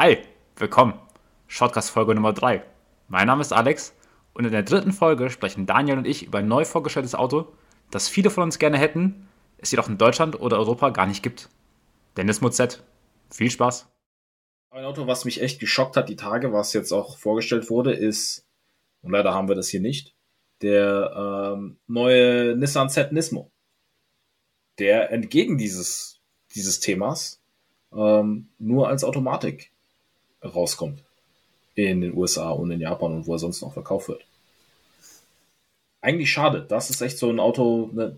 Hi, willkommen. Shortcast Folge Nummer 3. Mein Name ist Alex und in der dritten Folge sprechen Daniel und ich über ein neu vorgestelltes Auto, das viele von uns gerne hätten, es jedoch in Deutschland oder Europa gar nicht gibt. Der Nismo Z. Viel Spaß. Ein Auto, was mich echt geschockt hat die Tage, was jetzt auch vorgestellt wurde, ist, und leider haben wir das hier nicht, der ähm, neue Nissan Z Nismo. Der entgegen dieses, dieses Themas ähm, nur als Automatik rauskommt in den USA und in Japan und wo er sonst noch verkauft wird. Eigentlich schade. Das ist echt so ein Auto. Ne?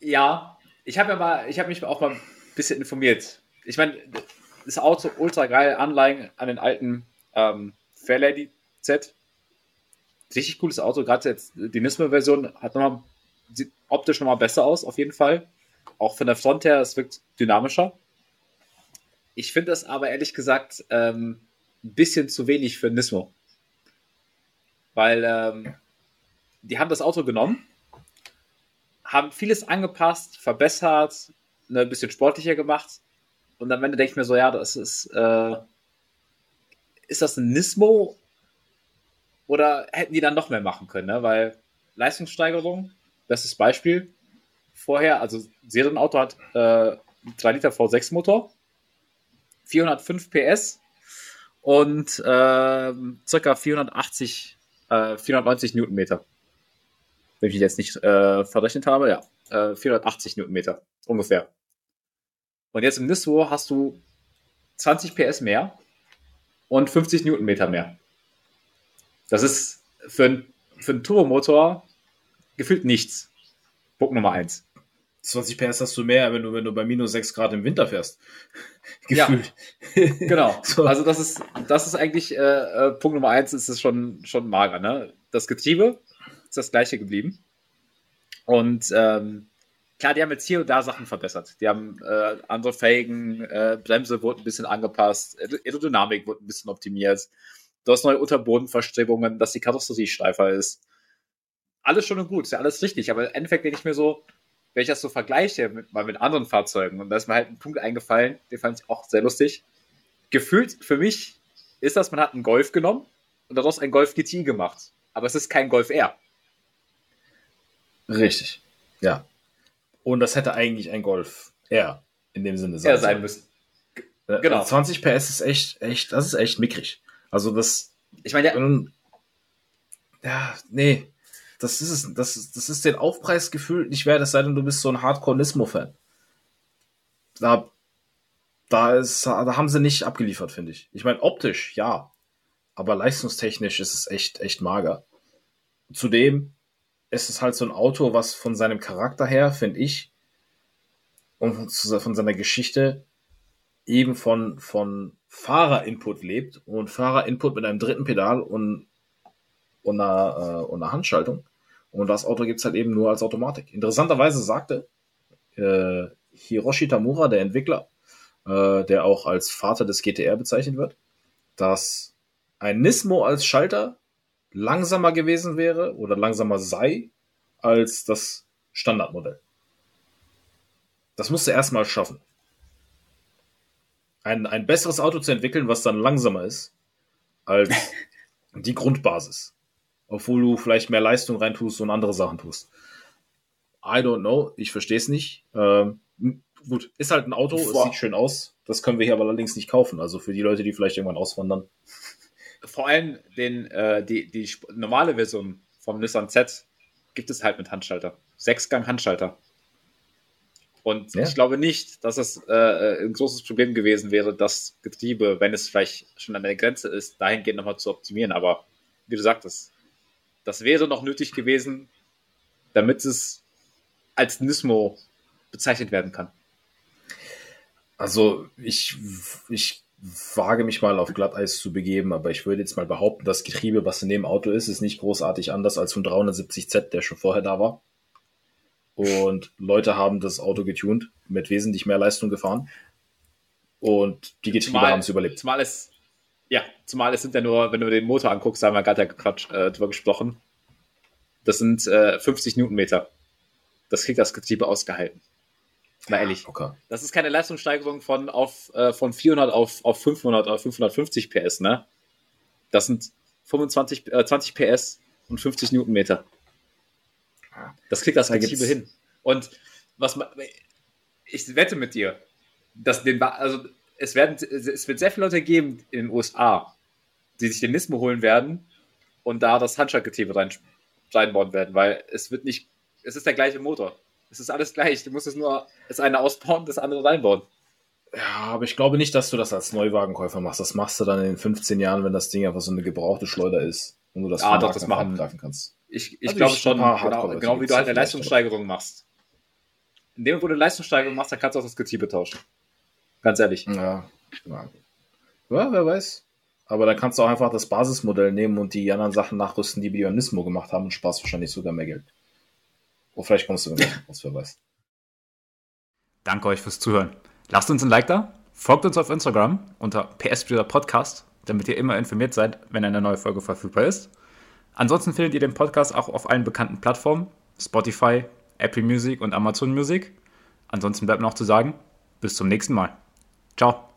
Ja, ich habe ja mal, ich habe mich auch mal ein bisschen informiert. Ich meine, das Auto ultra geil, Anleihen an den alten ähm, Fairlady Z. Richtig cooles Auto, gerade jetzt die Nismo-Version hat nochmal, sieht optisch nochmal besser aus, auf jeden Fall. Auch von der Front her, es wirkt dynamischer. Ich finde das aber ehrlich gesagt ähm, ein bisschen zu wenig für Nismo. Weil ähm, die haben das Auto genommen, haben vieles angepasst, verbessert, ne, ein bisschen sportlicher gemacht. Und am Ende denke ich mir so, ja, das ist, äh, ist das ein Nismo? Oder hätten die dann noch mehr machen können, ne? Weil Leistungssteigerung, bestes Beispiel. Vorher, also Serienauto hat äh, 3 Liter V6 Motor, 405 PS und äh, circa 480, äh, 490 Newtonmeter. Wenn ich jetzt nicht äh, verrechnet habe, ja, äh, 480 Newtonmeter ungefähr. Und jetzt im Nismo hast du 20 PS mehr und 50 Newtonmeter mehr. Das ist für, für einen Turbomotor gefühlt nichts. Punkt Nummer eins. 20 PS hast du mehr, wenn du, wenn du bei minus 6 Grad im Winter fährst. Gefühlt. Ja, genau. so. Also das ist, das ist eigentlich äh, äh, Punkt Nummer eins, ist es schon, schon mager. Ne? Das Getriebe ist das gleiche geblieben. Und ähm, klar, die haben jetzt hier und da Sachen verbessert. Die haben äh, andere Felgen, äh, Bremse wurde ein bisschen angepasst, Aerodynamik wurde ein bisschen optimiert. Du hast neue Unterbodenverstrebungen, dass die Karosserie steifer ist. Alles schon und gut, ist ja alles richtig, aber im Endeffekt denke ich mir so, wenn ich das so vergleiche mit, mal mit anderen Fahrzeugen, und da ist mir halt ein Punkt eingefallen, den fand ich auch sehr lustig. Gefühlt für mich ist das, man hat einen Golf genommen und daraus ein Golf GTI gemacht. Aber es ist kein Golf R. Richtig. Ja. Und das hätte eigentlich ein Golf R in dem Sinne sein, sein müssen. Äh, genau. 20 PS ist echt, echt, das ist echt mickrig. Also das. Ich meine, ja, ja, nee, das ist es, das, ist, das ist den Aufpreisgefühl nicht wert, es sei denn, du bist so ein Hardcore-Nismo-Fan. Da, da, ist, da haben sie nicht abgeliefert, finde ich. Ich meine, optisch, ja. Aber leistungstechnisch ist es echt, echt mager. Zudem ist es halt so ein Auto, was von seinem Charakter her, finde ich, und von seiner Geschichte eben von, von Fahrerinput lebt und Fahrerinput mit einem dritten Pedal und, und, einer, äh, und einer Handschaltung. Und das Auto gibt's halt eben nur als Automatik. Interessanterweise sagte äh, Hiroshi Tamura, der Entwickler, äh, der auch als Vater des GTR bezeichnet wird, dass ein Nismo als Schalter langsamer gewesen wäre oder langsamer sei als das Standardmodell. Das musste er erstmal schaffen. Ein, ein besseres Auto zu entwickeln, was dann langsamer ist als die Grundbasis obwohl du vielleicht mehr Leistung reintust und andere Sachen tust. I don't know, ich verstehe es nicht. Ähm, gut, ist halt ein Auto, Boah. es sieht schön aus. Das können wir hier aber allerdings nicht kaufen. Also für die Leute, die vielleicht irgendwann auswandern. Vor allem den, äh, die, die normale Version vom Nissan Z gibt es halt mit Handschalter. Sechsgang Handschalter. Und ja. ich glaube nicht, dass es äh, äh, ein großes Problem gewesen wäre, das Getriebe, wenn es vielleicht schon an der Grenze ist, dahingehend nochmal zu optimieren. Aber wie du sagtest, das wäre noch nötig gewesen, damit es als Nismo bezeichnet werden kann. Also ich, ich wage mich mal auf Glatteis zu begeben, aber ich würde jetzt mal behaupten, das Getriebe, was in dem Auto ist, ist nicht großartig anders als von 370Z, der schon vorher da war. Und Leute haben das Auto getuned, mit wesentlich mehr Leistung gefahren. Und die Getriebe haben es überlebt. Zumal es ja, zumal es sind ja nur, wenn du den Motor anguckst, da haben wir gerade ja äh, drüber gesprochen. Das sind äh, 50 Newtonmeter. Das kriegt das Getriebe ausgehalten. Mal ehrlich. Okay. Das ist keine Leistungssteigerung von, auf, äh, von 400 auf, auf 500 oder 550 PS, ne? Das sind 25, äh, 20 PS und 50 Newtonmeter. Das kriegt das Da Getriebe hin. Und was ma- ich wette mit dir, dass den, also es werden, es wird sehr viele Leute geben in den USA, die sich den Nismo holen werden und da das Handschaltgetriebe rein, reinbauen werden, weil es wird nicht, es ist der gleiche Motor. Es ist alles gleich. Du musst es nur das eine ausbauen, das andere reinbauen. Ja, aber ich glaube nicht, dass du das als Neuwagenkäufer machst. Das machst du dann in den 15 Jahren, wenn das Ding einfach so eine gebrauchte Schleuder ist und du das Ah, doch, das machen- abgreifen kannst. Ich, ich Also glaube schon, genau, genau wie du halt eine Leistungssteigerung machst. In dem, wo du eine Leistungssteigerung machst, dann kannst du auch das Getriebe tauschen. Ganz ehrlich. Ja, ja. ja, wer weiß. Aber dann kannst du auch einfach das Basismodell nehmen und die anderen Sachen nachrüsten, die wir beim Nismo gemacht haben und sparst wahrscheinlich sogar mehr Geld. Oh, vielleicht kommst du mit raus, wer weiß. Danke euch fürs Zuhören. Lasst uns ein Like da, folgt uns auf Instagram unter PS Podcast, damit ihr immer informiert seid, wenn eine neue Folge verfügbar ist. Ansonsten findet ihr den Podcast auch auf allen bekannten Plattformen, Spotify, Apple Music und Amazon Music. Ansonsten bleibt noch zu sagen, bis zum nächsten Mal. Ciao.